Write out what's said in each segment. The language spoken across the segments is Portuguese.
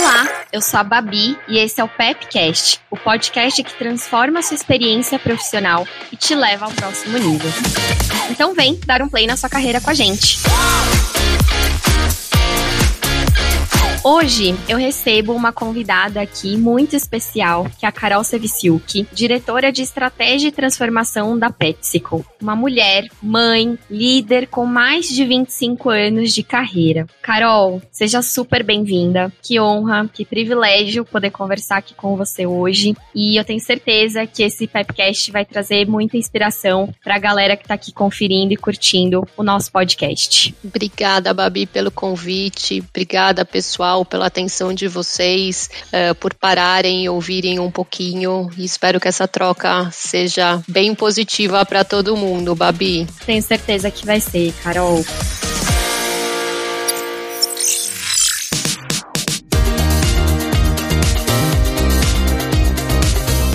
Olá, eu sou a Babi e esse é o Pepcast, o podcast que transforma a sua experiência profissional e te leva ao próximo nível. Então vem dar um play na sua carreira com a gente. Hoje eu recebo uma convidada aqui muito especial, que é a Carol Seviciuk, diretora de estratégia e transformação da PepsiCo. Uma mulher, mãe, líder com mais de 25 anos de carreira. Carol, seja super bem-vinda. Que honra, que privilégio poder conversar aqui com você hoje. E eu tenho certeza que esse Pepcast vai trazer muita inspiração para a galera que está aqui conferindo e curtindo o nosso podcast. Obrigada, Babi, pelo convite. Obrigada, pessoal pela atenção de vocês, uh, por pararem e ouvirem um pouquinho. E espero que essa troca seja bem positiva para todo mundo, Babi. Tenho certeza que vai ser, Carol.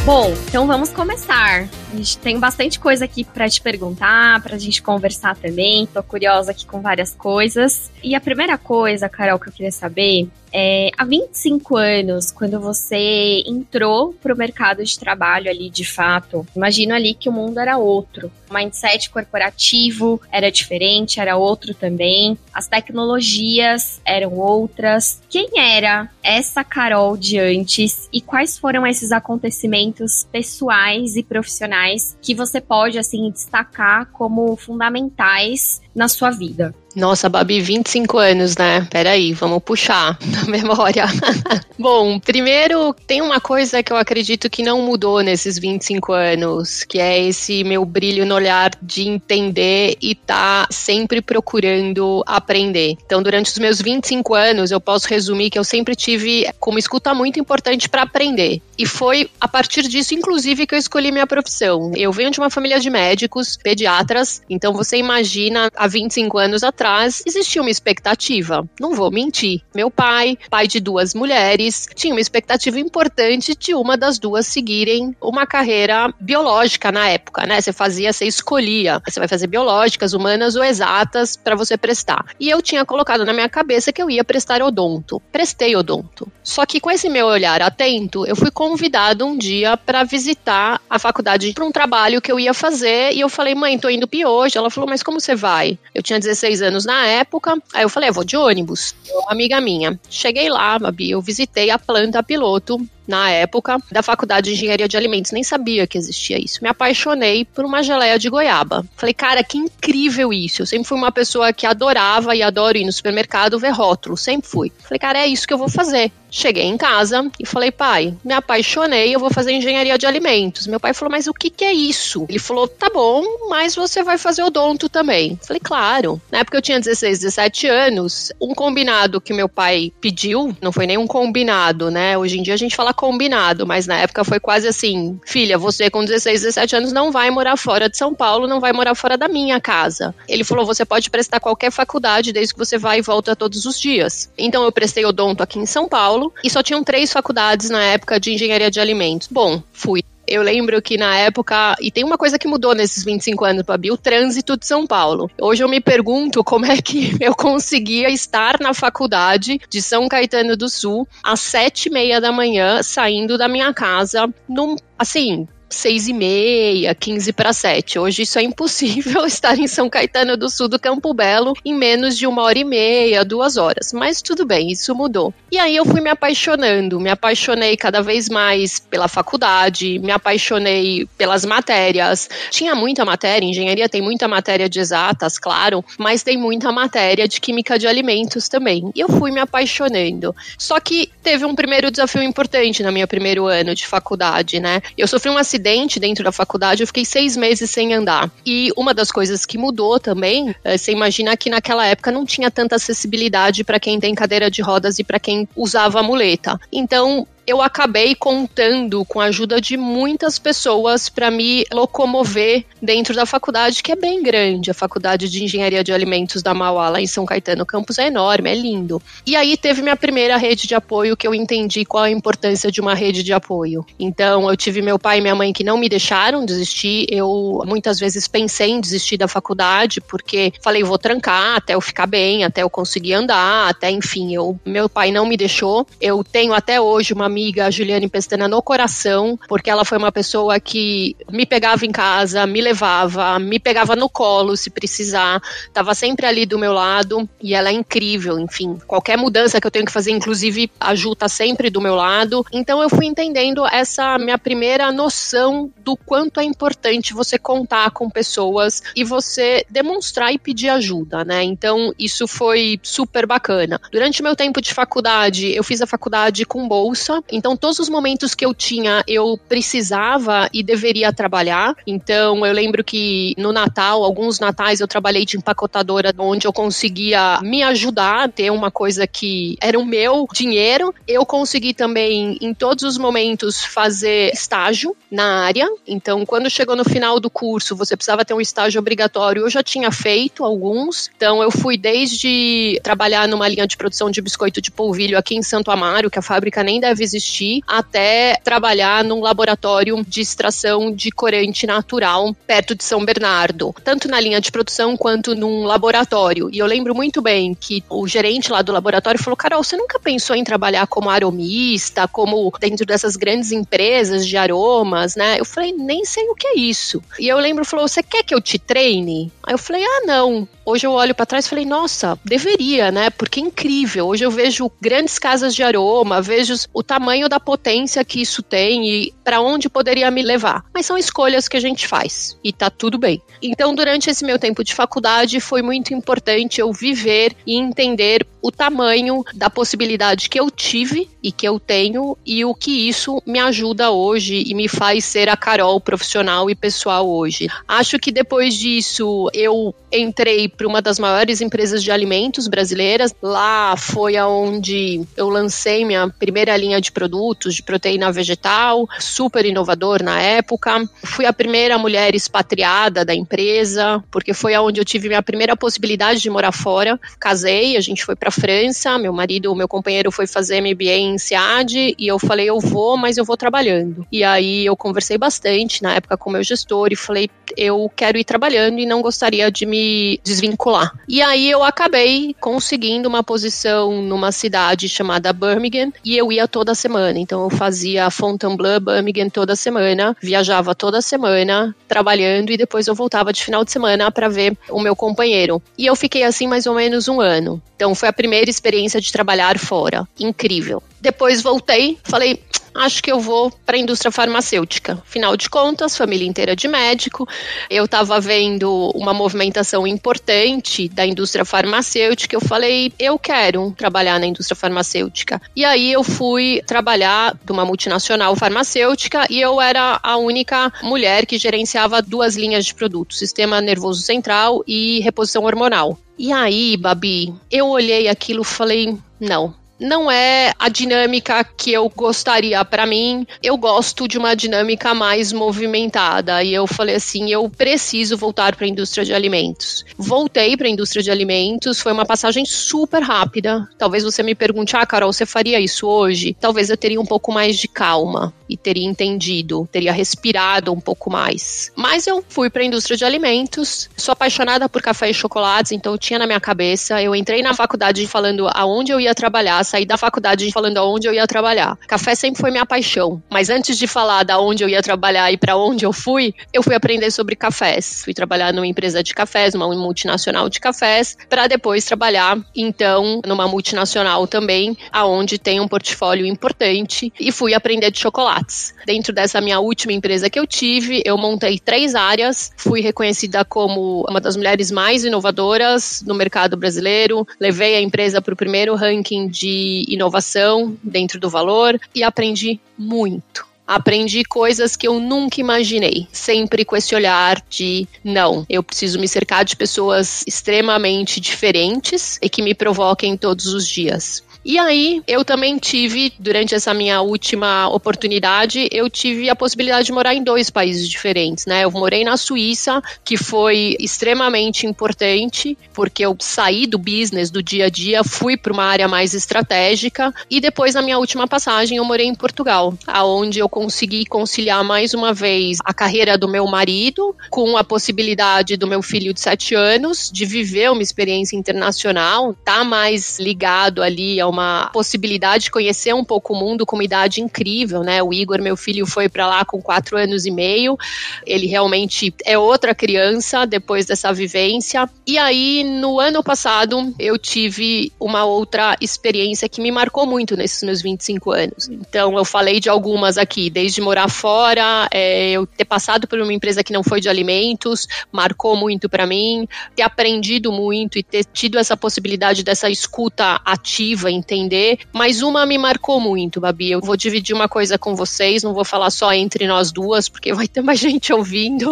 Bom, então vamos começar. A gente tem bastante coisa aqui para te perguntar, para a gente conversar também. Tô curiosa aqui com várias coisas. E a primeira coisa, Carol, que eu queria saber é, há 25 anos, quando você entrou para o mercado de trabalho ali de fato, imagino ali que o mundo era outro. O mindset corporativo era diferente, era outro também. As tecnologias eram outras. Quem era essa Carol de antes e quais foram esses acontecimentos pessoais e profissionais que você pode assim destacar como fundamentais na sua vida? Nossa, Babi, 25 anos, né? Peraí, vamos puxar na memória. Bom, primeiro, tem uma coisa que eu acredito que não mudou nesses 25 anos, que é esse meu brilho no olhar de entender e tá sempre procurando aprender. Então, durante os meus 25 anos, eu posso resumir que eu sempre tive como escuta muito importante para aprender. E foi a partir disso, inclusive, que eu escolhi minha profissão. Eu venho de uma família de médicos, pediatras, então você imagina, há 25 anos atrás, existia uma expectativa. Não vou mentir. Meu pai, pai de duas mulheres, tinha uma expectativa importante de uma das duas seguirem uma carreira biológica na época, né? Você fazia, você escolhia. Você vai fazer biológicas, humanas ou exatas para você prestar. E eu tinha colocado na minha cabeça que eu ia prestar odonto. Prestei odonto. Só que com esse meu olhar atento, eu fui convidado um dia para visitar a faculdade para um trabalho que eu ia fazer e eu falei, mãe, tô indo hoje. Ela falou, mas como você vai? Eu tinha 16 anos na época, aí eu falei, eu vou de ônibus. Amiga minha. Cheguei lá, Babi, eu visitei a planta piloto na época, da Faculdade de Engenharia de Alimentos. Nem sabia que existia isso. Me apaixonei por uma geleia de goiaba. Falei, cara, que incrível isso. Eu sempre fui uma pessoa que adorava e adoro ir no supermercado ver rótulo. Sempre fui. Falei, cara, é isso que eu vou fazer. Cheguei em casa e falei, pai, me apaixonei, eu vou fazer engenharia de alimentos. Meu pai falou, mas o que, que é isso? Ele falou, tá bom, mas você vai fazer odonto também. Falei, claro. Na época eu tinha 16, 17 anos. Um combinado que meu pai pediu, não foi nem um combinado, né? Hoje em dia a gente fala combinado, mas na época foi quase assim: filha, você com 16, 17 anos não vai morar fora de São Paulo, não vai morar fora da minha casa. Ele falou: você pode prestar qualquer faculdade desde que você vá e volta todos os dias. Então eu prestei odonto aqui em São Paulo e só tinham três faculdades na época de engenharia de alimentos. Bom, fui eu lembro que na época, e tem uma coisa que mudou nesses 25 anos, Babi, o trânsito de São Paulo. Hoje eu me pergunto como é que eu conseguia estar na faculdade de São Caetano do Sul às sete e meia da manhã, saindo da minha casa, num, assim, seis e meia, quinze para sete. Hoje isso é impossível estar em São Caetano do Sul do Campo Belo em menos de uma hora e meia, duas horas. Mas tudo bem, isso mudou. E aí eu fui me apaixonando, me apaixonei cada vez mais pela faculdade, me apaixonei pelas matérias. Tinha muita matéria, engenharia tem muita matéria de exatas, claro, mas tem muita matéria de química de alimentos também. E eu fui me apaixonando. Só que teve um primeiro desafio importante no meu primeiro ano de faculdade, né? Eu sofri um acidente dentro da faculdade, eu fiquei seis meses sem andar. E uma das coisas que mudou também, é, você imagina que naquela época não tinha tanta acessibilidade para quem tem cadeira de rodas e para quem usava muleta. Então, eu acabei contando com a ajuda de muitas pessoas para me locomover dentro da faculdade, que é bem grande. A Faculdade de Engenharia de Alimentos da Mauá, lá em São Caetano. O campus é enorme, é lindo. E aí teve minha primeira rede de apoio que eu entendi qual a importância de uma rede de apoio. Então, eu tive meu pai e minha mãe que não me deixaram desistir. Eu muitas vezes pensei em desistir da faculdade, porque falei, vou trancar até eu ficar bem, até eu conseguir andar, até enfim, eu, meu pai não me deixou. Eu tenho até hoje uma amiga, a Juliane Pestana, no coração, porque ela foi uma pessoa que me pegava em casa, me levava, me pegava no colo se precisar, estava sempre ali do meu lado e ela é incrível, enfim. Qualquer mudança que eu tenho que fazer, inclusive, a Ju tá sempre do meu lado. Então eu fui entendendo essa minha primeira noção do quanto é importante você contar com pessoas e você demonstrar e pedir ajuda, né? Então isso foi super bacana. Durante meu tempo de faculdade, eu fiz a faculdade com bolsa, então todos os momentos que eu tinha, eu precisava e deveria trabalhar. Então eu lembro que no Natal, alguns natais eu trabalhei de empacotadora, onde eu conseguia me ajudar a ter uma coisa que era o meu dinheiro. Eu consegui também, em todos os momentos, fazer estágio na área. Então, quando chegou no final do curso, você precisava ter um estágio obrigatório. Eu já tinha feito alguns. Então, eu fui desde trabalhar numa linha de produção de biscoito de polvilho aqui em Santo Amaro, que a fábrica nem deve existir, até trabalhar num laboratório de extração de corante natural perto de São Bernardo, tanto na linha de produção quanto num laboratório. E eu lembro muito bem que o gerente lá do laboratório falou: Carol, você nunca pensou em trabalhar como aromista, como dentro dessas grandes empresas de aromas, né? Eu falei: nem sei o que é isso. E eu lembro, falou: você quer que eu te treine? Aí eu falei: ah, não. Hoje eu olho para trás e falei, nossa, deveria, né? Porque é incrível. Hoje eu vejo grandes casas de aroma, vejo o tamanho da potência que isso tem e para onde poderia me levar. Mas são escolhas que a gente faz e tá tudo bem. Então, durante esse meu tempo de faculdade, foi muito importante eu viver e entender o tamanho da possibilidade que eu tive e que eu tenho e o que isso me ajuda hoje e me faz ser a Carol profissional e pessoal hoje. Acho que depois disso eu entrei para uma das maiores empresas de alimentos brasileiras. Lá foi aonde eu lancei minha primeira linha de produtos de proteína vegetal, super inovador na época. Fui a primeira mulher expatriada da empresa, porque foi aonde eu tive minha primeira possibilidade de morar fora. Casei, a gente foi para França, meu marido, meu companheiro foi fazer MBA em SEAD e eu falei, eu vou, mas eu vou trabalhando. E aí eu conversei bastante na época com meu gestor e falei, eu quero ir trabalhando e não gostaria de me desvincular. E aí eu acabei conseguindo uma posição numa cidade chamada Birmingham e eu ia toda semana. Então eu fazia Fontainebleau, Birmingham toda semana, viajava toda semana trabalhando e depois eu voltava de final de semana para ver o meu companheiro. E eu fiquei assim mais ou menos um ano. Então foi a primeira experiência de trabalhar fora. Incrível. Depois voltei, falei, acho que eu vou para a indústria farmacêutica. Afinal de contas, família inteira de médico. Eu estava vendo uma movimentação importante da indústria farmacêutica. Eu falei, eu quero trabalhar na indústria farmacêutica. E aí eu fui trabalhar numa multinacional farmacêutica e eu era a única mulher que gerenciava duas linhas de produtos: sistema nervoso central e reposição hormonal. E aí, Babi, eu olhei aquilo e falei, não, não é a dinâmica que eu gostaria para mim. Eu gosto de uma dinâmica mais movimentada. E eu falei assim, eu preciso voltar para a indústria de alimentos. Voltei para a indústria de alimentos, foi uma passagem super rápida. Talvez você me pergunte: "Ah, Carol, você faria isso hoje?". Talvez eu teria um pouco mais de calma e teria entendido, teria respirado um pouco mais. Mas eu fui para a indústria de alimentos. Sou apaixonada por café e chocolates, então eu tinha na minha cabeça. Eu entrei na faculdade falando aonde eu ia trabalhar saí da faculdade falando aonde eu ia trabalhar. Café sempre foi minha paixão, mas antes de falar da onde eu ia trabalhar e para onde eu fui, eu fui aprender sobre cafés. Fui trabalhar numa empresa de cafés, uma multinacional de cafés, para depois trabalhar então numa multinacional também, aonde tem um portfólio importante e fui aprender de chocolates. Dentro dessa minha última empresa que eu tive, eu montei três áreas, fui reconhecida como uma das mulheres mais inovadoras no mercado brasileiro, levei a empresa para o primeiro ranking de inovação dentro do valor e aprendi muito. Aprendi coisas que eu nunca imaginei, sempre com esse olhar de não, eu preciso me cercar de pessoas extremamente diferentes e que me provoquem todos os dias. E aí, eu também tive, durante essa minha última oportunidade, eu tive a possibilidade de morar em dois países diferentes, né? Eu morei na Suíça, que foi extremamente importante, porque eu saí do business, do dia a dia, fui para uma área mais estratégica, e depois, na minha última passagem, eu morei em Portugal, aonde eu consegui conciliar mais uma vez a carreira do meu marido com a possibilidade do meu filho de sete anos de viver uma experiência internacional, tá mais ligado ali a uma possibilidade de conhecer um pouco o mundo com uma idade incrível, né? O Igor, meu filho, foi para lá com quatro anos e meio. Ele realmente é outra criança depois dessa vivência. E aí, no ano passado, eu tive uma outra experiência que me marcou muito nesses meus 25 anos. Então, eu falei de algumas aqui, desde morar fora, é, eu ter passado por uma empresa que não foi de alimentos, marcou muito para mim, ter aprendido muito e ter tido essa possibilidade dessa escuta ativa, entender. Mas uma me marcou muito, Babi. Eu vou dividir uma coisa com vocês, não vou falar só entre nós duas, porque vai ter mais gente ouvindo.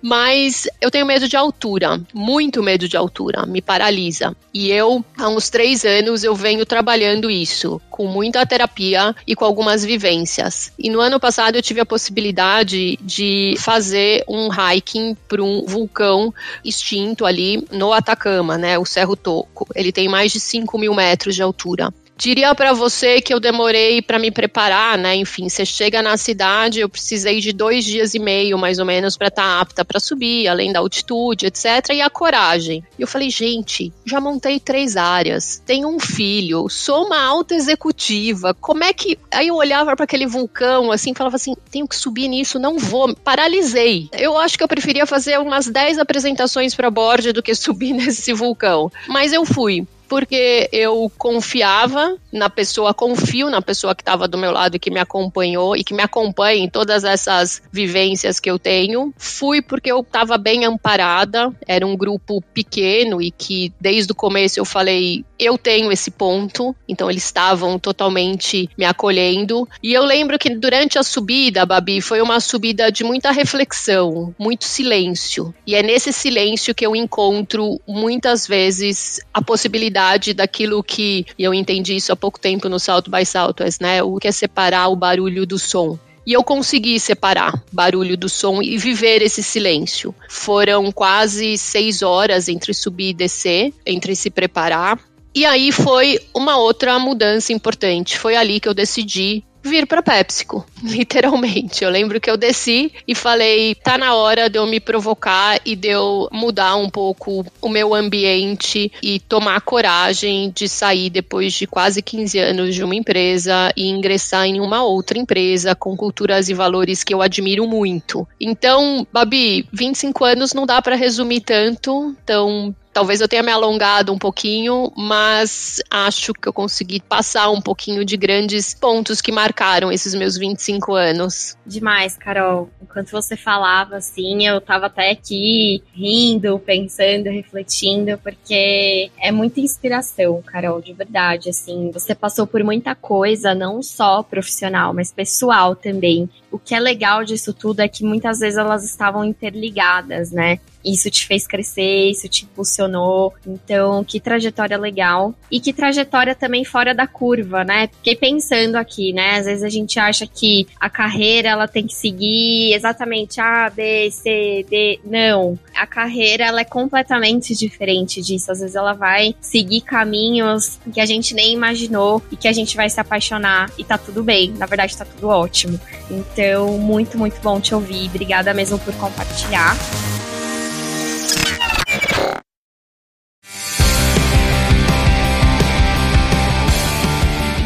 Mas eu tenho medo de altura, muito medo de altura, me paralisa. E eu, há uns três anos, eu venho trabalhando isso, com muita terapia e com algumas vivências. E no ano passado eu tive a possibilidade de fazer um hiking para um vulcão extinto ali no Atacama, né? O Cerro Toco. Ele tem mais de 5 mil metros de altura. Diria para você que eu demorei para me preparar, né? Enfim, você chega na cidade, eu precisei de dois dias e meio, mais ou menos, para estar tá apta para subir, além da altitude, etc. E a coragem. E eu falei, gente, já montei três áreas, tenho um filho, sou uma alta executiva. Como é que. Aí eu olhava para aquele vulcão, assim, falava assim: tenho que subir nisso, não vou. Paralisei. Eu acho que eu preferia fazer umas 10 apresentações para bordo do que subir nesse vulcão. Mas eu fui porque eu confiava na pessoa, confio na pessoa que estava do meu lado e que me acompanhou e que me acompanha em todas essas vivências que eu tenho. Fui porque eu estava bem amparada, era um grupo pequeno e que desde o começo eu falei, eu tenho esse ponto, então eles estavam totalmente me acolhendo. E eu lembro que durante a subida, Babi, foi uma subida de muita reflexão, muito silêncio. E é nesse silêncio que eu encontro muitas vezes a possibilidade daquilo que eu entendi isso há pouco tempo no Salto by Southwest, né? O que é separar o barulho do som. E eu consegui separar barulho do som e viver esse silêncio. Foram quase seis horas entre subir e descer, entre se preparar. E aí foi uma outra mudança importante. Foi ali que eu decidi vir para PepsiCo, literalmente. Eu lembro que eu desci e falei, tá na hora de eu me provocar e de eu mudar um pouco o meu ambiente e tomar coragem de sair depois de quase 15 anos de uma empresa e ingressar em uma outra empresa com culturas e valores que eu admiro muito. Então, Babi, 25 anos não dá para resumir tanto, então Talvez eu tenha me alongado um pouquinho, mas acho que eu consegui passar um pouquinho de grandes pontos que marcaram esses meus 25 anos. Demais, Carol. Enquanto você falava assim, eu tava até aqui rindo, pensando, refletindo, porque é muita inspiração, Carol, de verdade. Assim, você passou por muita coisa, não só profissional, mas pessoal também. O que é legal disso tudo é que muitas vezes elas estavam interligadas, né? Isso te fez crescer, isso te impulsionou. Então, que trajetória legal. E que trajetória também fora da curva, né? Fiquei pensando aqui, né? Às vezes a gente acha que a carreira ela tem que seguir exatamente A, B, C, D. Não. A carreira ela é completamente diferente disso. Às vezes ela vai seguir caminhos que a gente nem imaginou e que a gente vai se apaixonar e tá tudo bem. Na verdade, tá tudo ótimo. Então, muito, muito bom te ouvir. Obrigada mesmo por compartilhar.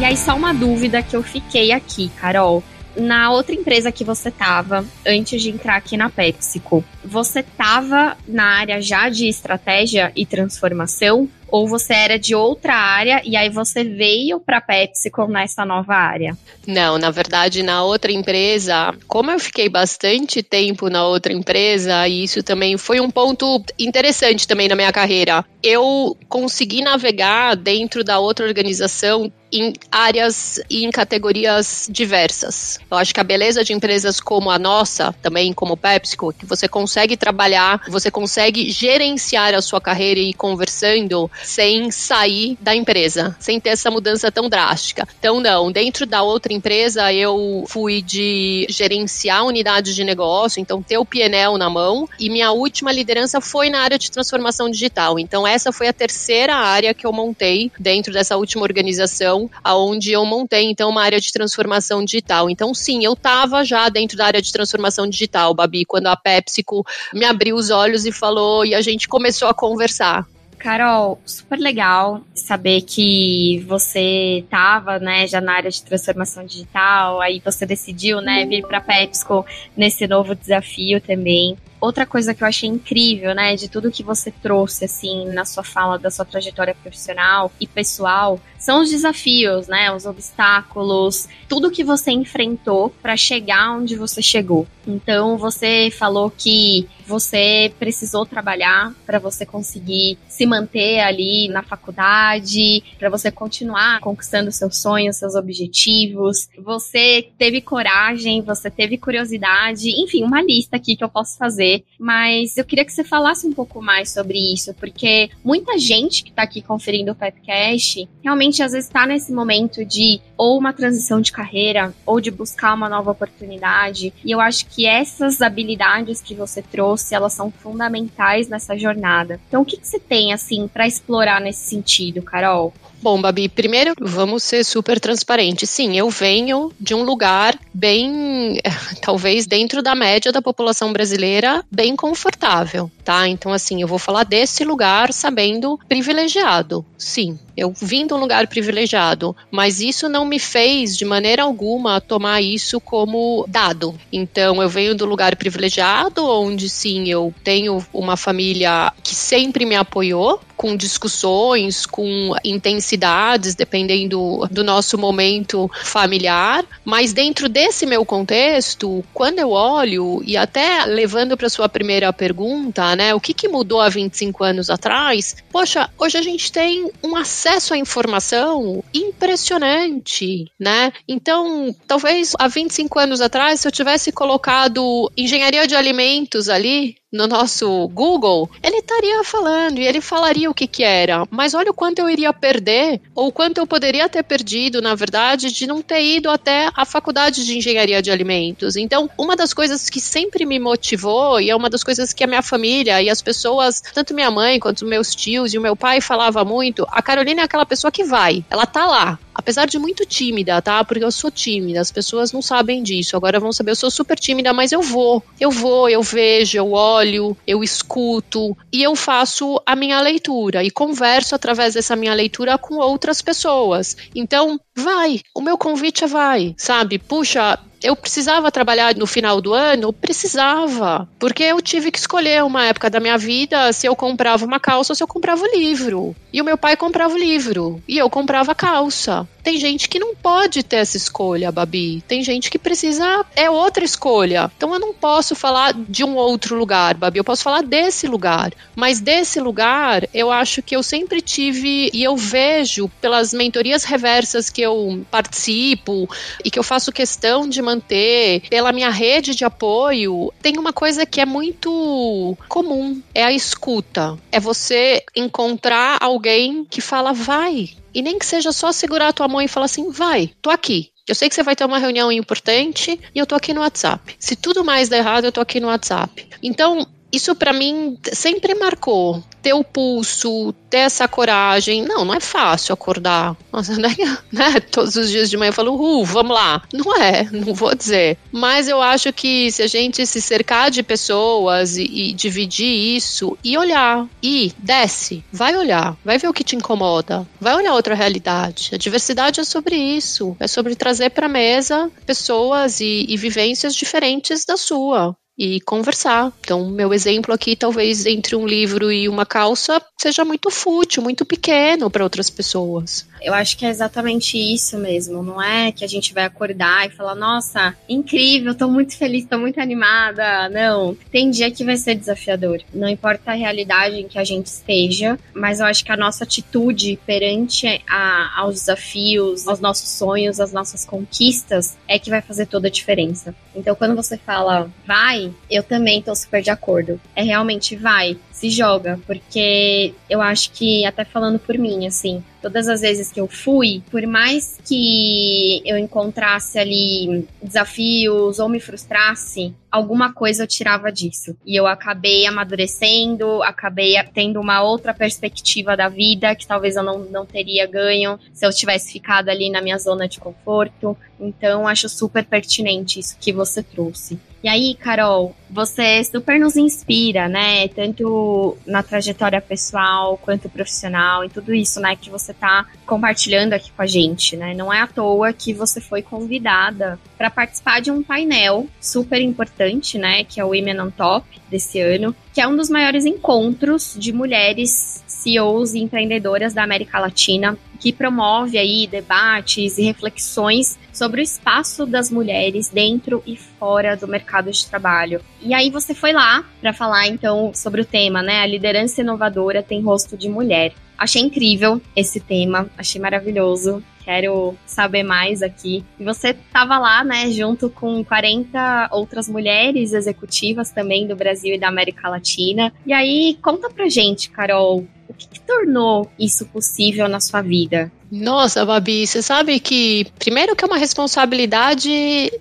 E aí, só uma dúvida que eu fiquei aqui, Carol. Na outra empresa que você estava, antes de entrar aqui na PepsiCo, você estava na área já de estratégia e transformação? Ou você era de outra área e aí você veio para a PepsiCo nessa nova área? Não, na verdade, na outra empresa, como eu fiquei bastante tempo na outra empresa, e isso também foi um ponto interessante também na minha carreira. Eu consegui navegar dentro da outra organização em áreas e em categorias diversas. Eu acho que a beleza de empresas como a nossa, também como PepsiCo, que você consegue trabalhar, você consegue gerenciar a sua carreira e ir conversando sem sair da empresa, sem ter essa mudança tão drástica. Então, não, dentro da outra empresa eu fui de gerenciar unidades de negócio, então ter o PNL na mão, e minha última liderança foi na área de transformação digital. Então, essa foi a terceira área que eu montei dentro dessa última organização, aonde eu montei então uma área de transformação digital. Então, sim, eu estava já dentro da área de transformação digital, Babi, quando a PepsiCo me abriu os olhos e falou e a gente começou a conversar. Carol, super legal saber que você estava, né, já na área de transformação digital, aí você decidiu, né, vir para PepsiCo nesse novo desafio também. Outra coisa que eu achei incrível, né, de tudo que você trouxe, assim, na sua fala da sua trajetória profissional e pessoal, são os desafios, né, os obstáculos, tudo que você enfrentou para chegar onde você chegou. Então, você falou que você precisou trabalhar para você conseguir se manter ali na faculdade, para você continuar conquistando seus sonhos, seus objetivos. Você teve coragem, você teve curiosidade, enfim, uma lista aqui que eu posso fazer mas eu queria que você falasse um pouco mais sobre isso, porque muita gente que está aqui conferindo o podcast realmente às vezes está nesse momento de ou uma transição de carreira ou de buscar uma nova oportunidade. E eu acho que essas habilidades que você trouxe, elas são fundamentais nessa jornada. Então, o que, que você tem assim para explorar nesse sentido, Carol? Bom, Babi, primeiro vamos ser super transparentes. Sim, eu venho de um lugar bem, talvez dentro da média da população brasileira, bem confortável, tá? Então, assim, eu vou falar desse lugar sabendo privilegiado. Sim, eu vim de um lugar privilegiado, mas isso não me fez de maneira alguma tomar isso como dado. Então, eu venho do lugar privilegiado, onde sim, eu tenho uma família que sempre me apoiou, com discussões, com intensidades, dependendo do nosso momento familiar. Mas dentro desse meu contexto, quando eu olho, e até levando para sua primeira pergunta, né, o que, que mudou há 25 anos atrás? Poxa, hoje a gente tem um acesso à informação impressionante, né? Então, talvez há 25 anos atrás, se eu tivesse colocado engenharia de alimentos ali, no nosso Google, ele estaria falando e ele falaria o que que era. Mas olha o quanto eu iria perder, ou quanto eu poderia ter perdido, na verdade, de não ter ido até a faculdade de engenharia de alimentos. Então, uma das coisas que sempre me motivou, e é uma das coisas que a minha família e as pessoas, tanto minha mãe quanto meus tios e o meu pai falava muito, a Carolina é aquela pessoa que vai, ela tá lá. Apesar de muito tímida, tá? Porque eu sou tímida, as pessoas não sabem disso. Agora vão saber, eu sou super tímida, mas eu vou. Eu vou, eu vejo, eu olho, eu escuto e eu faço a minha leitura e converso através dessa minha leitura com outras pessoas. Então, vai. O meu convite é vai, sabe? Puxa, eu precisava trabalhar no final do ano? Precisava. Porque eu tive que escolher uma época da minha vida se eu comprava uma calça ou se eu comprava o livro. E o meu pai comprava o livro. E eu comprava a calça. Tem gente que não pode ter essa escolha, Babi. Tem gente que precisa. É outra escolha. Então eu não posso falar de um outro lugar, Babi. Eu posso falar desse lugar. Mas desse lugar, eu acho que eu sempre tive. E eu vejo pelas mentorias reversas que eu participo e que eu faço questão de manter, pela minha rede de apoio, tem uma coisa que é muito comum: é a escuta. É você encontrar alguém que fala, vai, e nem que seja só segurar a tua mão e falar assim: vai, tô aqui. Eu sei que você vai ter uma reunião importante e eu tô aqui no WhatsApp. Se tudo mais der errado, eu tô aqui no WhatsApp. Então, isso para mim sempre marcou ter o pulso, ter essa coragem. Não, não é fácil acordar. Nossa, né? né? Todos os dias de manhã eu falo, uh, vamos lá. Não é, não vou dizer. Mas eu acho que se a gente se cercar de pessoas e, e dividir isso e olhar, e desce, vai olhar, vai ver o que te incomoda, vai olhar outra realidade. A diversidade é sobre isso, é sobre trazer para mesa pessoas e, e vivências diferentes da sua e conversar. Então, meu exemplo aqui, talvez entre um livro e uma calça, seja muito fútil, muito pequeno para outras pessoas. Eu acho que é exatamente isso mesmo. Não é que a gente vai acordar e falar, nossa, incrível, tô muito feliz, tô muito animada. Não. Tem dia que vai ser desafiador. Não importa a realidade em que a gente esteja, mas eu acho que a nossa atitude perante a, aos desafios, aos nossos sonhos, às nossas conquistas, é que vai fazer toda a diferença. Então, quando você fala, vai, eu também tô super de acordo. É realmente vai se joga, porque eu acho que, até falando por mim, assim, todas as vezes que eu fui, por mais que eu encontrasse ali desafios ou me frustrasse, alguma coisa eu tirava disso. E eu acabei amadurecendo, acabei tendo uma outra perspectiva da vida que talvez eu não, não teria ganho se eu tivesse ficado ali na minha zona de conforto. Então, acho super pertinente isso que você trouxe. E aí, Carol, você super nos inspira, né? Tanto na trajetória pessoal quanto profissional e tudo isso, né? Que você tá compartilhando aqui com a gente, né? Não é à toa que você foi convidada para participar de um painel super importante, né? Que é o Women on Top desse ano, que é um dos maiores encontros de mulheres CEOs e empreendedoras da América Latina, que promove aí debates e reflexões sobre o espaço das mulheres dentro e fora do mercado de trabalho. E aí você foi lá para falar então sobre o tema, né? A liderança inovadora tem rosto de mulher. Achei incrível esse tema, achei maravilhoso. Quero saber mais aqui. E você estava lá, né, junto com 40 outras mulheres executivas também do Brasil e da América Latina. E aí, conta pra gente, Carol, o que, que tornou isso possível na sua vida? leader Nossa, Babi, você sabe que, primeiro, que é uma responsabilidade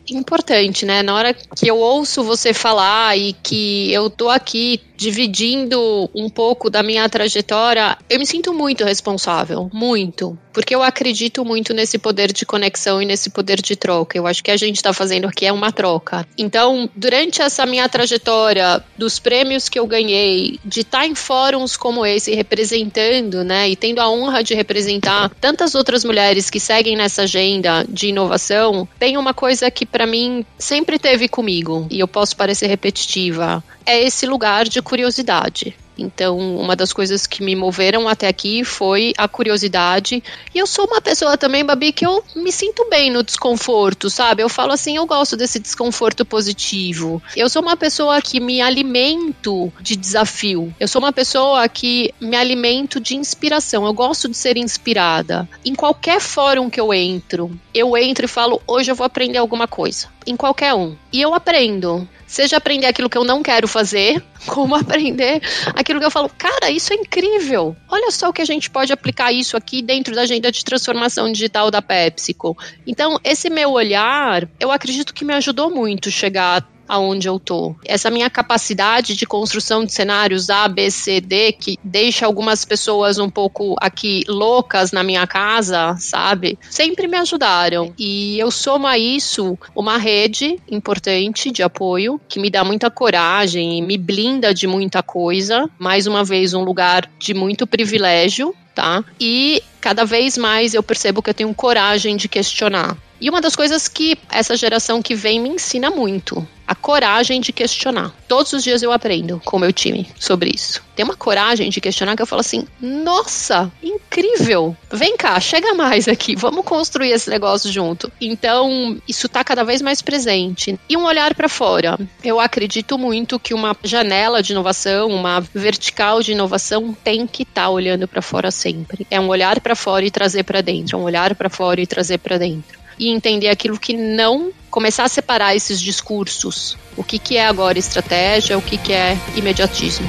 importante, né? Na hora que eu ouço você falar e que eu tô aqui dividindo um pouco da minha trajetória, eu me sinto muito responsável, muito, porque eu acredito muito nesse poder de conexão e nesse poder de troca. Eu acho que a gente está fazendo aqui é uma troca. Então, durante essa minha trajetória, dos prêmios que eu ganhei, de estar em fóruns como esse, representando, né, e tendo a honra de representar tantas outras mulheres que seguem nessa agenda de inovação, tem uma coisa que para mim sempre teve comigo, e eu posso parecer repetitiva, é esse lugar de curiosidade. Então, uma das coisas que me moveram até aqui foi a curiosidade. E eu sou uma pessoa também, Babi, que eu me sinto bem no desconforto, sabe? Eu falo assim, eu gosto desse desconforto positivo. Eu sou uma pessoa que me alimento de desafio. Eu sou uma pessoa que me alimento de inspiração. Eu gosto de ser inspirada. Em qualquer fórum que eu entro, eu entro e falo, hoje eu vou aprender alguma coisa. Em qualquer um. E eu aprendo. Seja aprender aquilo que eu não quero fazer, como aprender aquilo que eu falo, cara, isso é incrível. Olha só o que a gente pode aplicar isso aqui dentro da agenda de transformação digital da PepsiCo. Então, esse meu olhar, eu acredito que me ajudou muito chegar aonde eu tô. Essa minha capacidade de construção de cenários A, B, C, D, que deixa algumas pessoas um pouco aqui loucas na minha casa, sabe? Sempre me ajudaram. E eu somo a isso uma rede importante de apoio que me dá muita coragem e me blinda de muita coisa. Mais uma vez, um lugar de muito privilégio, tá? E cada vez mais eu percebo que eu tenho coragem de questionar. E uma das coisas que essa geração que vem me ensina muito, a coragem de questionar. Todos os dias eu aprendo com o meu time sobre isso. Tem uma coragem de questionar que eu falo assim: nossa, incrível! Vem cá, chega mais aqui, vamos construir esse negócio junto. Então, isso está cada vez mais presente. E um olhar para fora. Eu acredito muito que uma janela de inovação, uma vertical de inovação, tem que estar tá olhando para fora sempre. É um olhar para fora e trazer para dentro, é um olhar para fora e trazer para dentro e entender aquilo que não começar a separar esses discursos. O que, que é agora estratégia, o que, que é imediatismo.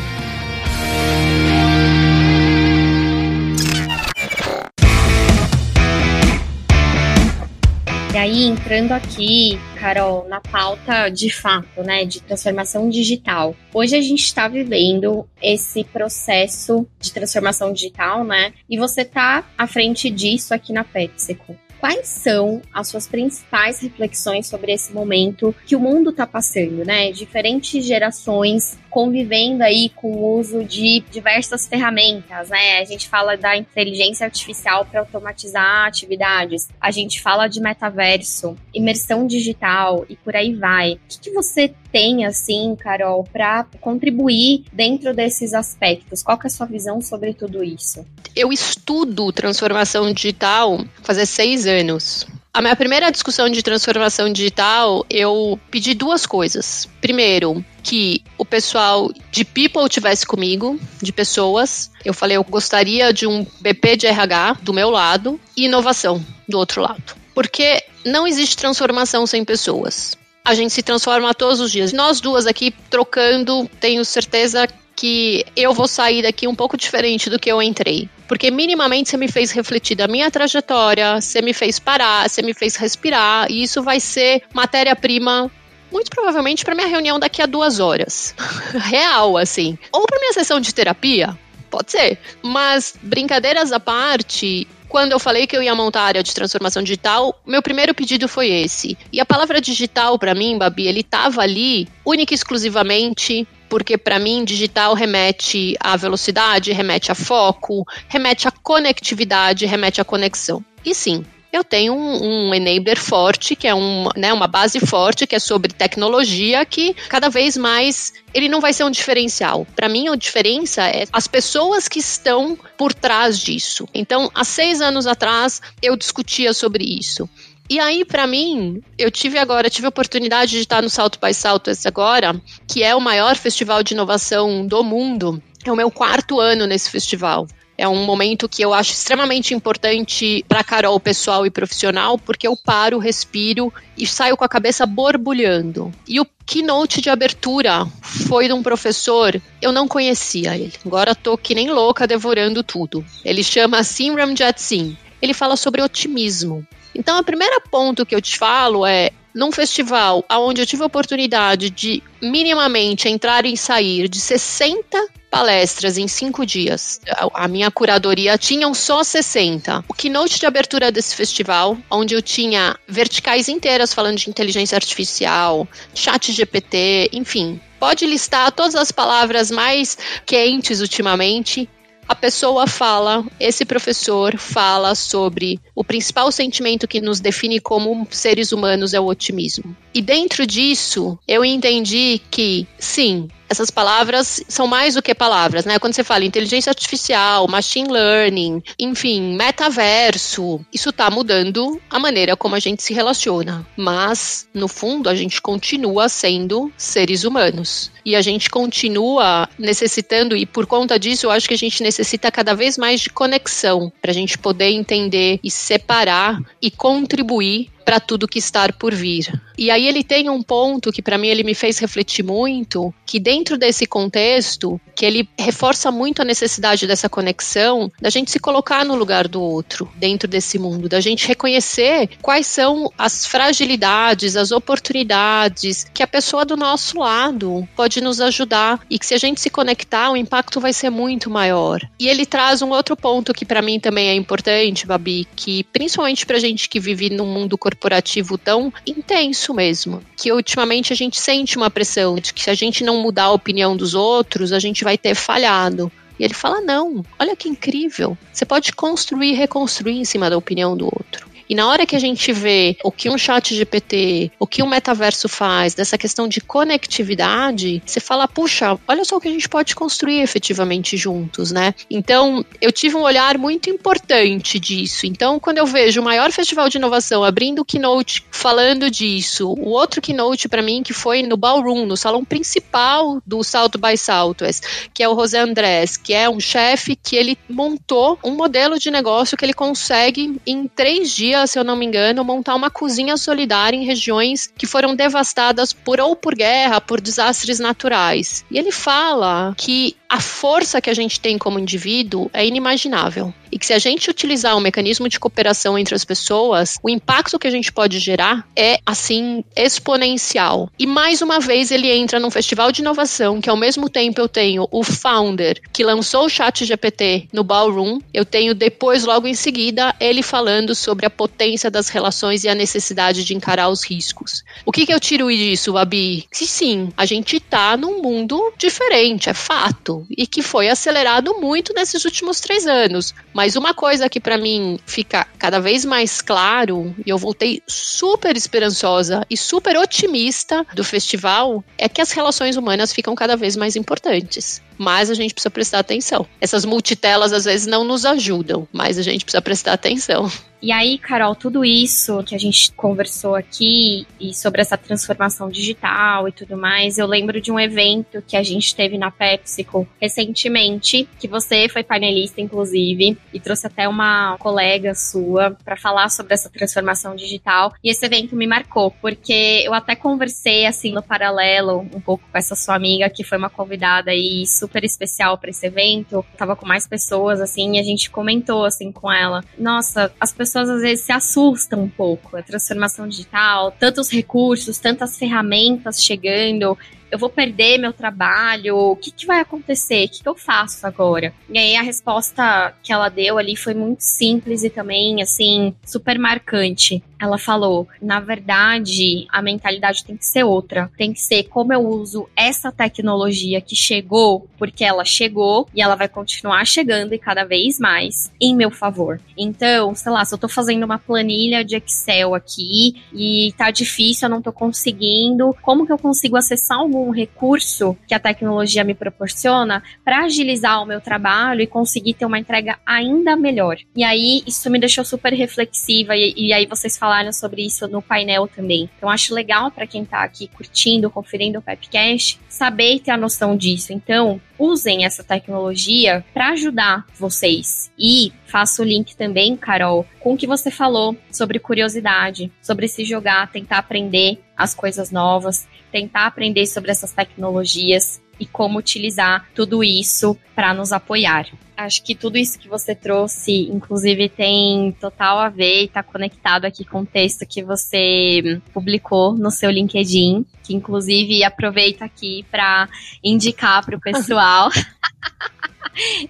E aí, entrando aqui, Carol, na pauta de fato, né, de transformação digital. Hoje a gente está vivendo esse processo de transformação digital, né? E você está à frente disso aqui na PepsiCo quais são as suas principais reflexões sobre esse momento que o mundo está passando, né? Diferentes gerações convivendo aí com o uso de diversas ferramentas, né? A gente fala da inteligência artificial para automatizar atividades, a gente fala de metaverso, imersão digital e por aí vai. O que, que você tem, assim, Carol, para contribuir dentro desses aspectos? Qual é a sua visão sobre tudo isso? Eu estudo transformação digital fazer seis anos. A minha primeira discussão de transformação digital, eu pedi duas coisas. Primeiro, que o pessoal de people tivesse comigo, de pessoas. Eu falei, eu gostaria de um BP de RH do meu lado e inovação do outro lado. Porque não existe transformação sem pessoas. A gente se transforma todos os dias. Nós duas aqui trocando, tenho certeza que eu vou sair daqui um pouco diferente do que eu entrei. Porque minimamente você me fez refletir da minha trajetória, você me fez parar, você me fez respirar, e isso vai ser matéria-prima muito provavelmente para minha reunião daqui a duas horas. Real, assim. Ou para minha sessão de terapia. Pode ser. Mas, brincadeiras à parte, quando eu falei que eu ia montar a área de transformação digital, meu primeiro pedido foi esse. E a palavra digital, para mim, Babi, ele tava ali única e exclusivamente porque para mim digital remete à velocidade, remete a foco, remete à conectividade, remete à conexão. E sim, eu tenho um, um enabler forte, que é um, né, uma base forte, que é sobre tecnologia, que cada vez mais ele não vai ser um diferencial. Para mim, a diferença é as pessoas que estão por trás disso. Então, há seis anos atrás, eu discutia sobre isso. E aí, para mim, eu tive agora, tive a oportunidade de estar no Salto by Salto agora, que é o maior festival de inovação do mundo. É o meu quarto ano nesse festival. É um momento que eu acho extremamente importante para Carol pessoal e profissional, porque eu paro, respiro e saio com a cabeça borbulhando. E o keynote de abertura foi de um professor, eu não conhecia ele. Agora tô que nem louca devorando tudo. Ele chama Simram Jatsin. Ele fala sobre otimismo. Então, a primeira ponto que eu te falo é num festival onde eu tive a oportunidade de minimamente entrar e sair de 60 palestras em cinco dias. A minha curadoria tinham só 60. O keynote de abertura desse festival, onde eu tinha verticais inteiras falando de inteligência artificial, chat GPT, enfim. Pode listar todas as palavras mais quentes ultimamente a pessoa fala, esse professor fala sobre o principal sentimento que nos define como seres humanos é o otimismo. E dentro disso, eu entendi que, sim, essas palavras são mais do que palavras, né? Quando você fala inteligência artificial, machine learning, enfim, metaverso, isso está mudando a maneira como a gente se relaciona. Mas, no fundo, a gente continua sendo seres humanos. E a gente continua necessitando, e por conta disso, eu acho que a gente necessita cada vez mais de conexão para a gente poder entender e separar e contribuir para tudo que está por vir. E aí ele tem um ponto que para mim ele me fez refletir muito, que dentro desse contexto, que ele reforça muito a necessidade dessa conexão, da gente se colocar no lugar do outro, dentro desse mundo, da gente reconhecer quais são as fragilidades, as oportunidades que a pessoa do nosso lado pode nos ajudar e que se a gente se conectar, o impacto vai ser muito maior. E ele traz um outro ponto que para mim também é importante, Babi, que principalmente pra gente que vive num mundo corporativo tão intenso mesmo, que ultimamente a gente sente uma pressão de que se a gente não mudar a opinião dos outros, a gente vai ter falhado. E ele fala: não, olha que incrível. Você pode construir e reconstruir em cima da opinião do outro. E na hora que a gente vê o que um chat GPT, o que um metaverso faz, dessa questão de conectividade, você fala, puxa, olha só o que a gente pode construir efetivamente juntos, né? Então, eu tive um olhar muito importante disso. Então, quando eu vejo o maior festival de inovação abrindo o keynote falando disso, o outro keynote para mim que foi no ballroom, no salão principal do Salto by Southwest, que é o José Andrés, que é um chefe que ele montou um modelo de negócio que ele consegue em três dias se eu não me engano, montar uma cozinha solidária em regiões que foram devastadas por ou por guerra, por desastres naturais. E ele fala que a força que a gente tem como indivíduo é inimaginável. E que se a gente utilizar um mecanismo de cooperação entre as pessoas, o impacto que a gente pode gerar é, assim, exponencial. E mais uma vez ele entra num festival de inovação que ao mesmo tempo eu tenho o founder que lançou o chat GPT no Ballroom, eu tenho depois, logo em seguida, ele falando sobre a potência das relações e a necessidade de encarar os riscos. O que, que eu tiro disso, Abi? Que sim, a gente tá num mundo diferente, é fato e que foi acelerado muito nesses últimos três anos. Mas uma coisa que para mim fica cada vez mais claro, e eu voltei super esperançosa e super otimista do festival, é que as relações humanas ficam cada vez mais importantes. Mas a gente precisa prestar atenção. Essas multitelas às vezes não nos ajudam, mas a gente precisa prestar atenção. E aí, Carol, tudo isso que a gente conversou aqui e sobre essa transformação digital e tudo mais, eu lembro de um evento que a gente teve na PepsiCo recentemente, que você foi painelista, inclusive, e trouxe até uma colega sua para falar sobre essa transformação digital. E esse evento me marcou, porque eu até conversei, assim, no paralelo, um pouco com essa sua amiga, que foi uma convidada aí super especial para esse evento. tava com mais pessoas, assim, e a gente comentou, assim, com ela. Nossa, as pessoas pessoas às vezes se assustam um pouco. A transformação digital, tantos recursos, tantas ferramentas chegando eu vou perder meu trabalho, o que, que vai acontecer? O que, que eu faço agora? E aí a resposta que ela deu ali foi muito simples e também, assim, super marcante. Ela falou: na verdade, a mentalidade tem que ser outra. Tem que ser como eu uso essa tecnologia que chegou, porque ela chegou e ela vai continuar chegando e cada vez mais em meu favor. Então, sei lá, se eu tô fazendo uma planilha de Excel aqui e tá difícil, eu não tô conseguindo, como que eu consigo acessar algum um recurso que a tecnologia me proporciona para agilizar o meu trabalho e conseguir ter uma entrega ainda melhor. E aí, isso me deixou super reflexiva, e, e aí vocês falaram sobre isso no painel também. Então, acho legal para quem está aqui curtindo, conferindo o Pepcast, saber e ter a noção disso. Então, usem essa tecnologia para ajudar vocês. E faço o link também, Carol, com o que você falou sobre curiosidade, sobre se jogar, tentar aprender as coisas novas, tentar aprender sobre essas tecnologias e como utilizar tudo isso para nos apoiar. Acho que tudo isso que você trouxe, inclusive, tem total a ver e está conectado aqui com o texto que você publicou no seu LinkedIn, que inclusive aproveita aqui para indicar para o pessoal.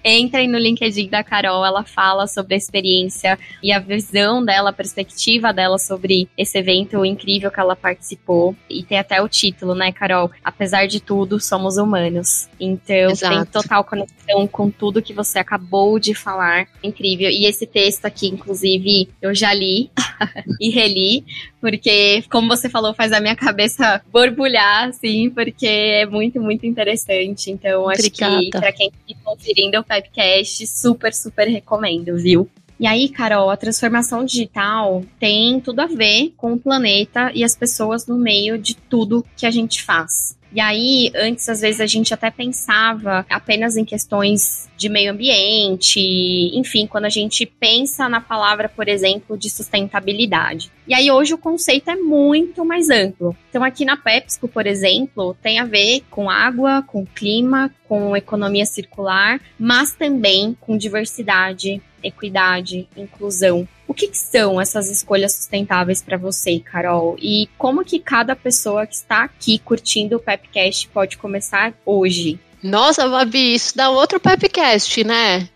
Entrem no LinkedIn da Carol, ela fala sobre a experiência e a visão dela, a perspectiva dela sobre esse evento incrível que ela participou. E tem até o título, né, Carol? Apesar de tudo, somos humanos. Então Exato. tem total conexão com tudo que você acabou de falar. Incrível. E esse texto aqui, inclusive, eu já li e reli, porque, como você falou, faz a minha cabeça borbulhar, assim, porque é muito, muito interessante. Então, acho Obrigada. que para quem está conferindo o Pipecast, super, super recomendo, viu? E aí, Carol, a transformação digital tem tudo a ver com o planeta e as pessoas no meio de tudo que a gente faz. E aí, antes, às vezes, a gente até pensava apenas em questões de meio ambiente, enfim, quando a gente pensa na palavra, por exemplo, de sustentabilidade. E aí, hoje, o conceito é muito mais amplo. Então, aqui na PepsiCo, por exemplo, tem a ver com água, com clima, com economia circular, mas também com diversidade, equidade, inclusão. O que, que são essas escolhas sustentáveis para você, Carol? E como que cada pessoa que está aqui curtindo o Pepcast pode começar hoje? Nossa, Babi, isso dá outro Pepcast, né?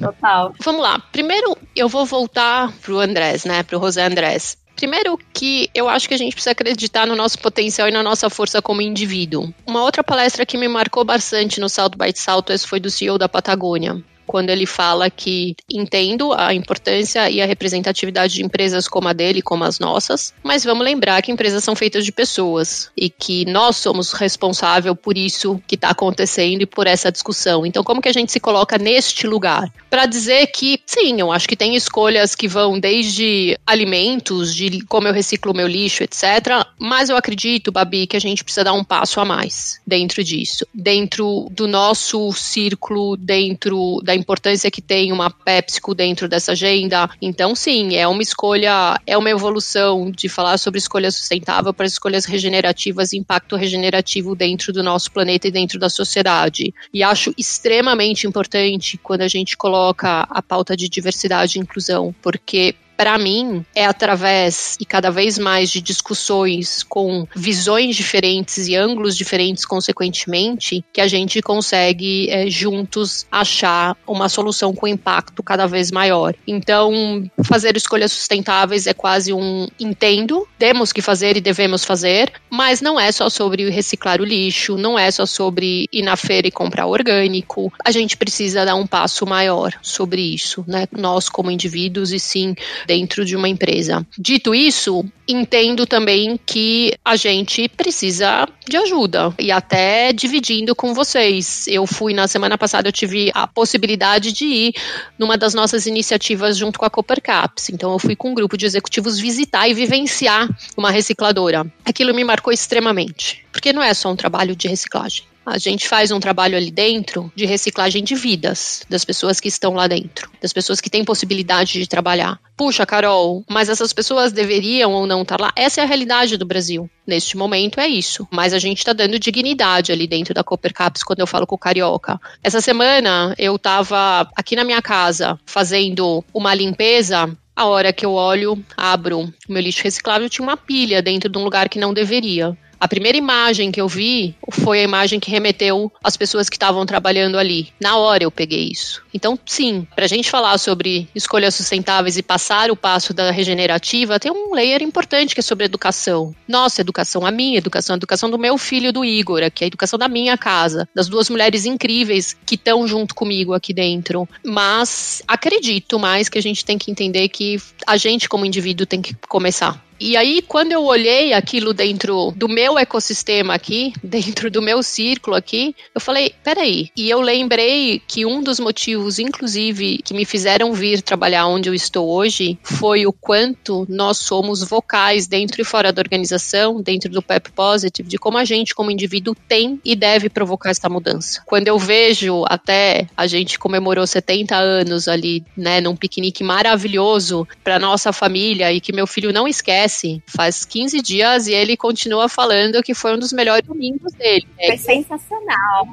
Total. Vamos lá. Primeiro, eu vou voltar pro Andrés, né? Pro José Andrés. Primeiro que eu acho que a gente precisa acreditar no nosso potencial e na nossa força como indivíduo. Uma outra palestra que me marcou bastante no Salto by Salto foi do CEO da Patagônia quando ele fala que entendo a importância e a representatividade de empresas como a dele, como as nossas, mas vamos lembrar que empresas são feitas de pessoas e que nós somos responsáveis por isso que está acontecendo e por essa discussão. Então, como que a gente se coloca neste lugar? Para dizer que, sim, eu acho que tem escolhas que vão desde alimentos, de como eu reciclo meu lixo, etc. Mas eu acredito, Babi, que a gente precisa dar um passo a mais dentro disso, dentro do nosso círculo, dentro da importância que tem uma PepsiCo dentro dessa agenda. Então, sim, é uma escolha, é uma evolução de falar sobre escolha sustentável para escolhas regenerativas e impacto regenerativo dentro do nosso planeta e dentro da sociedade. E acho extremamente importante quando a gente coloca a pauta de diversidade e inclusão, porque para mim, é através e cada vez mais de discussões com visões diferentes e ângulos diferentes, consequentemente, que a gente consegue é, juntos achar uma solução com impacto cada vez maior. Então, fazer escolhas sustentáveis é quase um entendo, temos que fazer e devemos fazer, mas não é só sobre reciclar o lixo, não é só sobre ir na feira e comprar orgânico. A gente precisa dar um passo maior sobre isso, né? Nós como indivíduos e sim dentro de uma empresa. Dito isso, entendo também que a gente precisa de ajuda e até dividindo com vocês. Eu fui na semana passada, eu tive a possibilidade de ir numa das nossas iniciativas junto com a Copper Caps. Então eu fui com um grupo de executivos visitar e vivenciar uma recicladora. Aquilo me marcou extremamente, porque não é só um trabalho de reciclagem. A gente faz um trabalho ali dentro de reciclagem de vidas das pessoas que estão lá dentro, das pessoas que têm possibilidade de trabalhar. Puxa, Carol, mas essas pessoas deveriam ou não estar lá? Essa é a realidade do Brasil. Neste momento é isso. Mas a gente está dando dignidade ali dentro da Copper Caps quando eu falo com o Carioca. Essa semana eu estava aqui na minha casa fazendo uma limpeza a hora que eu olho, abro o meu lixo reciclável, tinha uma pilha dentro de um lugar que não deveria. A primeira imagem que eu vi foi a imagem que remeteu às pessoas que estavam trabalhando ali. Na hora eu peguei isso. Então, sim, para a gente falar sobre escolhas sustentáveis e passar o passo da regenerativa, tem um layer importante que é sobre educação. Nossa, educação a minha, educação, a educação do meu filho, do Igor, que é a educação da minha casa, das duas mulheres incríveis que estão junto comigo aqui dentro. Mas acredito mais que a gente tem que entender que a gente, como indivíduo, tem que começar e aí, quando eu olhei aquilo dentro do meu ecossistema aqui, dentro do meu círculo aqui, eu falei, peraí. E eu lembrei que um dos motivos, inclusive, que me fizeram vir trabalhar onde eu estou hoje, foi o quanto nós somos vocais dentro e fora da organização, dentro do PEP Positive, de como a gente, como indivíduo, tem e deve provocar essa mudança. Quando eu vejo até a gente comemorou 70 anos ali, né, num piquenique maravilhoso para nossa família e que meu filho não esquece acontece faz 15 dias e ele continua falando que foi um dos melhores domingos dele. Né? Foi sensacional.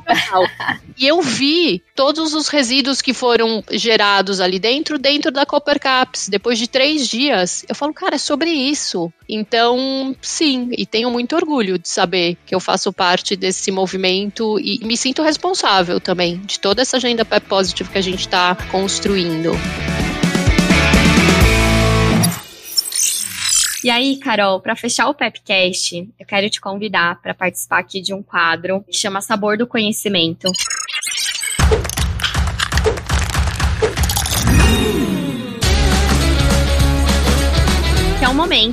e eu vi todos os resíduos que foram gerados ali dentro, dentro da Copper Caps. Depois de três dias, eu falo, cara, é sobre isso. Então, sim, e tenho muito orgulho de saber que eu faço parte desse movimento e me sinto responsável também de toda essa agenda Pep Positive que a gente está construindo. E aí, Carol, para fechar o Pepcast, eu quero te convidar para participar aqui de um quadro que chama Sabor do Conhecimento.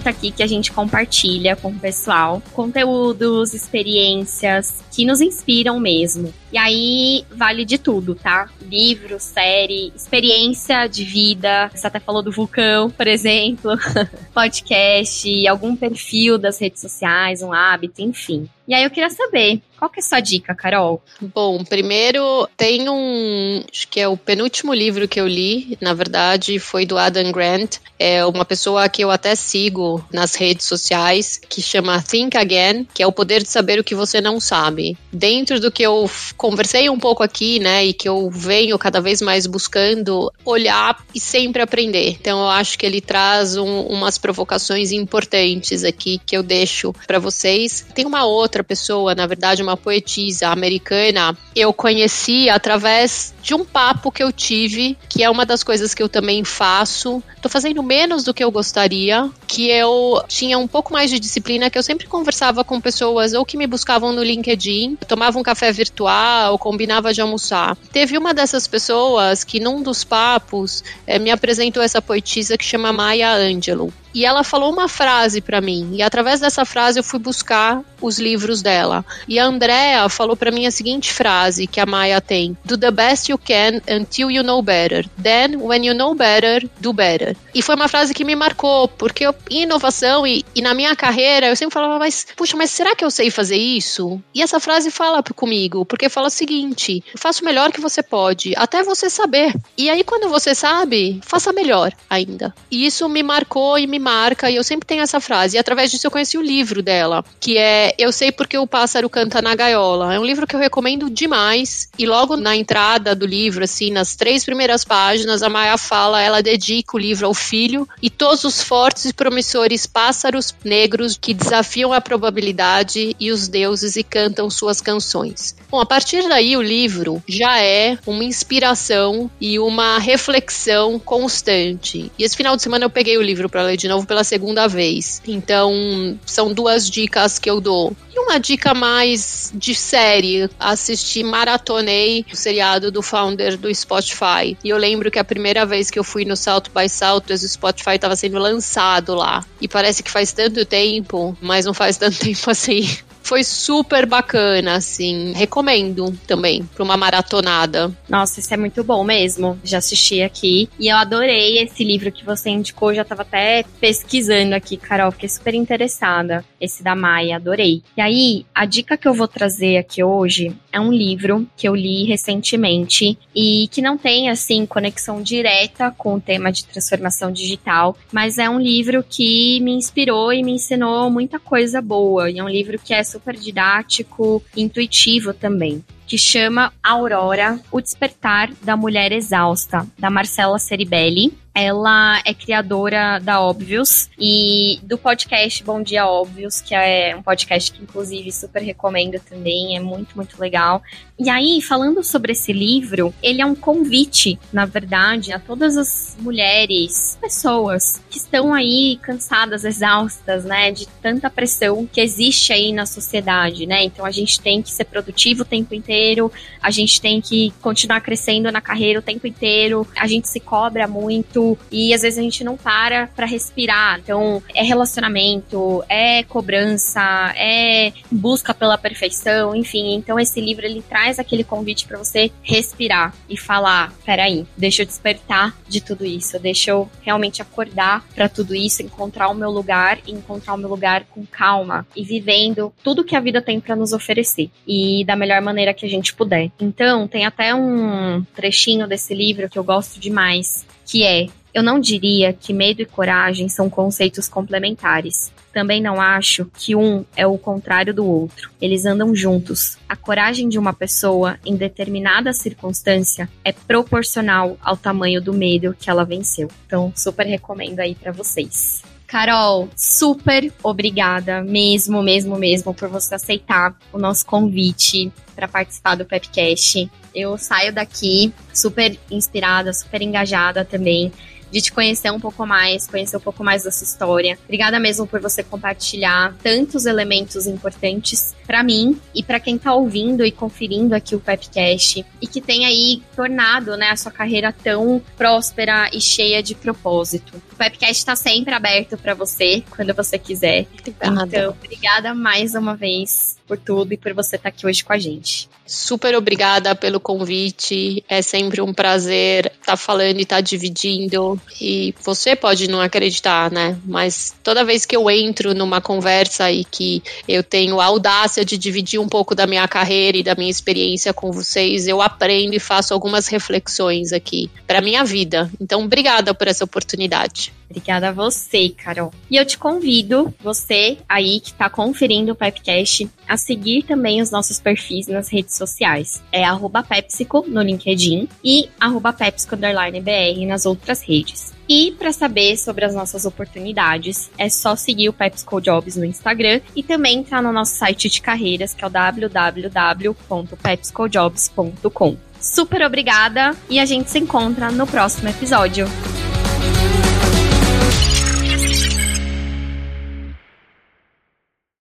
Aqui que a gente compartilha com o pessoal conteúdos, experiências que nos inspiram mesmo. E aí vale de tudo, tá? Livro, série, experiência de vida. Você até falou do vulcão, por exemplo. Podcast, algum perfil das redes sociais, um hábito, enfim. E aí eu queria saber, qual que é a sua dica, Carol? Bom, primeiro tem um, acho que é o penúltimo livro que eu li, na verdade foi do Adam Grant, é uma pessoa que eu até sigo nas redes sociais, que chama Think Again, que é o poder de saber o que você não sabe. Dentro do que eu conversei um pouco aqui, né, e que eu venho cada vez mais buscando olhar e sempre aprender. Então eu acho que ele traz um, umas provocações importantes aqui que eu deixo para vocês. Tem uma outra pessoa, na verdade, uma poetisa americana, eu conheci através de um papo que eu tive, que é uma das coisas que eu também faço. Tô fazendo menos do que eu gostaria, que eu tinha um pouco mais de disciplina, que eu sempre conversava com pessoas ou que me buscavam no LinkedIn, tomava um café virtual ou combinava de almoçar. Teve uma dessas pessoas que num dos papos é, me apresentou essa poetisa que chama Maya Angelou e ela falou uma frase para mim e através dessa frase eu fui buscar os livros dela. E a Andrea falou para mim a seguinte frase que a Maya tem: Do the best you can until you know better. Then when you know better, do better. E foi uma frase que me marcou, porque eu, em inovação e, e na minha carreira eu sempre falava, mas puxa, mas será que eu sei fazer isso? E essa frase fala comigo, porque fala o seguinte: faça o melhor que você pode, até você saber. E aí quando você sabe, faça melhor ainda. E isso me marcou e me marca e eu sempre tenho essa frase. E através disso eu conheci o livro dela, que é Eu Sei Porque o Pássaro Canta na Gaiola. É um livro que eu recomendo demais. E logo na entrada do livro, assim, nas três primeiras páginas, a Maia fala, ela dedica o livro ao filho e todos os fortes e promissores pássaros negros que desafiam a probabilidade e os deuses e cantam suas canções. Bom, a partir daí o livro já é uma inspiração e uma reflexão constante. E esse final de semana eu peguei o livro para ler de novo pela segunda vez. Então, são duas dicas que eu dou. E uma dica mais de série, assisti, maratonei o seriado do co-founder do Spotify. E eu lembro que a primeira vez que eu fui no South by Southwest, o Spotify estava sendo lançado lá. E parece que faz tanto tempo, mas não faz tanto tempo assim. Foi super bacana, assim. Recomendo também para uma maratonada. Nossa, isso é muito bom mesmo. Já assisti aqui e eu adorei esse livro que você indicou. Já tava até pesquisando aqui, Carol. Fiquei super interessada. Esse da Maia, adorei. E aí, a dica que eu vou trazer aqui hoje é um livro que eu li recentemente e que não tem, assim, conexão direta com o tema de transformação digital, mas é um livro que me inspirou e me ensinou muita coisa boa. E é um livro que é super didático, intuitivo também que chama Aurora, o despertar da mulher exausta, da Marcela Ceribelli. Ela é criadora da Óbvios e do podcast Bom Dia Óbvios, que é um podcast que, inclusive, super recomendo também, é muito, muito legal. E aí, falando sobre esse livro, ele é um convite, na verdade, a todas as mulheres, pessoas que estão aí cansadas, exaustas, né, de tanta pressão que existe aí na sociedade, né? Então a gente tem que ser produtivo o tempo inteiro, a gente tem que continuar crescendo na carreira o tempo inteiro, a gente se cobra muito e às vezes a gente não para para respirar. Então, é relacionamento, é cobrança, é busca pela perfeição, enfim. Então esse livro ele traz traz aquele convite para você respirar e falar: peraí, deixa eu despertar de tudo isso, deixa eu realmente acordar para tudo isso, encontrar o meu lugar e encontrar o meu lugar com calma e vivendo tudo que a vida tem para nos oferecer e da melhor maneira que a gente puder. Então, tem até um trechinho desse livro que eu gosto demais, que é eu não diria que medo e coragem são conceitos complementares. Também não acho que um é o contrário do outro. Eles andam juntos. A coragem de uma pessoa em determinada circunstância é proporcional ao tamanho do medo que ela venceu. Então, super recomendo aí para vocês. Carol, super obrigada mesmo, mesmo, mesmo por você aceitar o nosso convite para participar do Pepcast. Eu saio daqui super inspirada, super engajada também de te conhecer um pouco mais, conhecer um pouco mais da sua história. Obrigada mesmo por você compartilhar tantos elementos importantes para mim e para quem tá ouvindo e conferindo aqui o Pepcast e que tem aí tornado, né, a sua carreira tão próspera e cheia de propósito. O Pepcast está sempre aberto para você quando você quiser. Obrigada. Então, obrigada mais uma vez por tudo e por você estar tá aqui hoje com a gente. Super obrigada pelo convite. É sempre um prazer estar tá falando e estar tá dividindo. E você pode não acreditar, né? Mas toda vez que eu entro numa conversa e que eu tenho a audácia de dividir um pouco da minha carreira e da minha experiência com vocês, eu aprendo e faço algumas reflexões aqui para minha vida. Então, obrigada por essa oportunidade. Obrigada a você, Carol. E eu te convido, você aí que está conferindo o Pepcast, a seguir também os nossos perfis nas redes sociais. É arroba Pepsico no LinkedIn e arroba PepsicoBR nas outras redes. E para saber sobre as nossas oportunidades, é só seguir o PepsiCo Jobs no Instagram e também entrar no nosso site de carreiras, que é o www.pepsicojobs.com. Super obrigada e a gente se encontra no próximo episódio.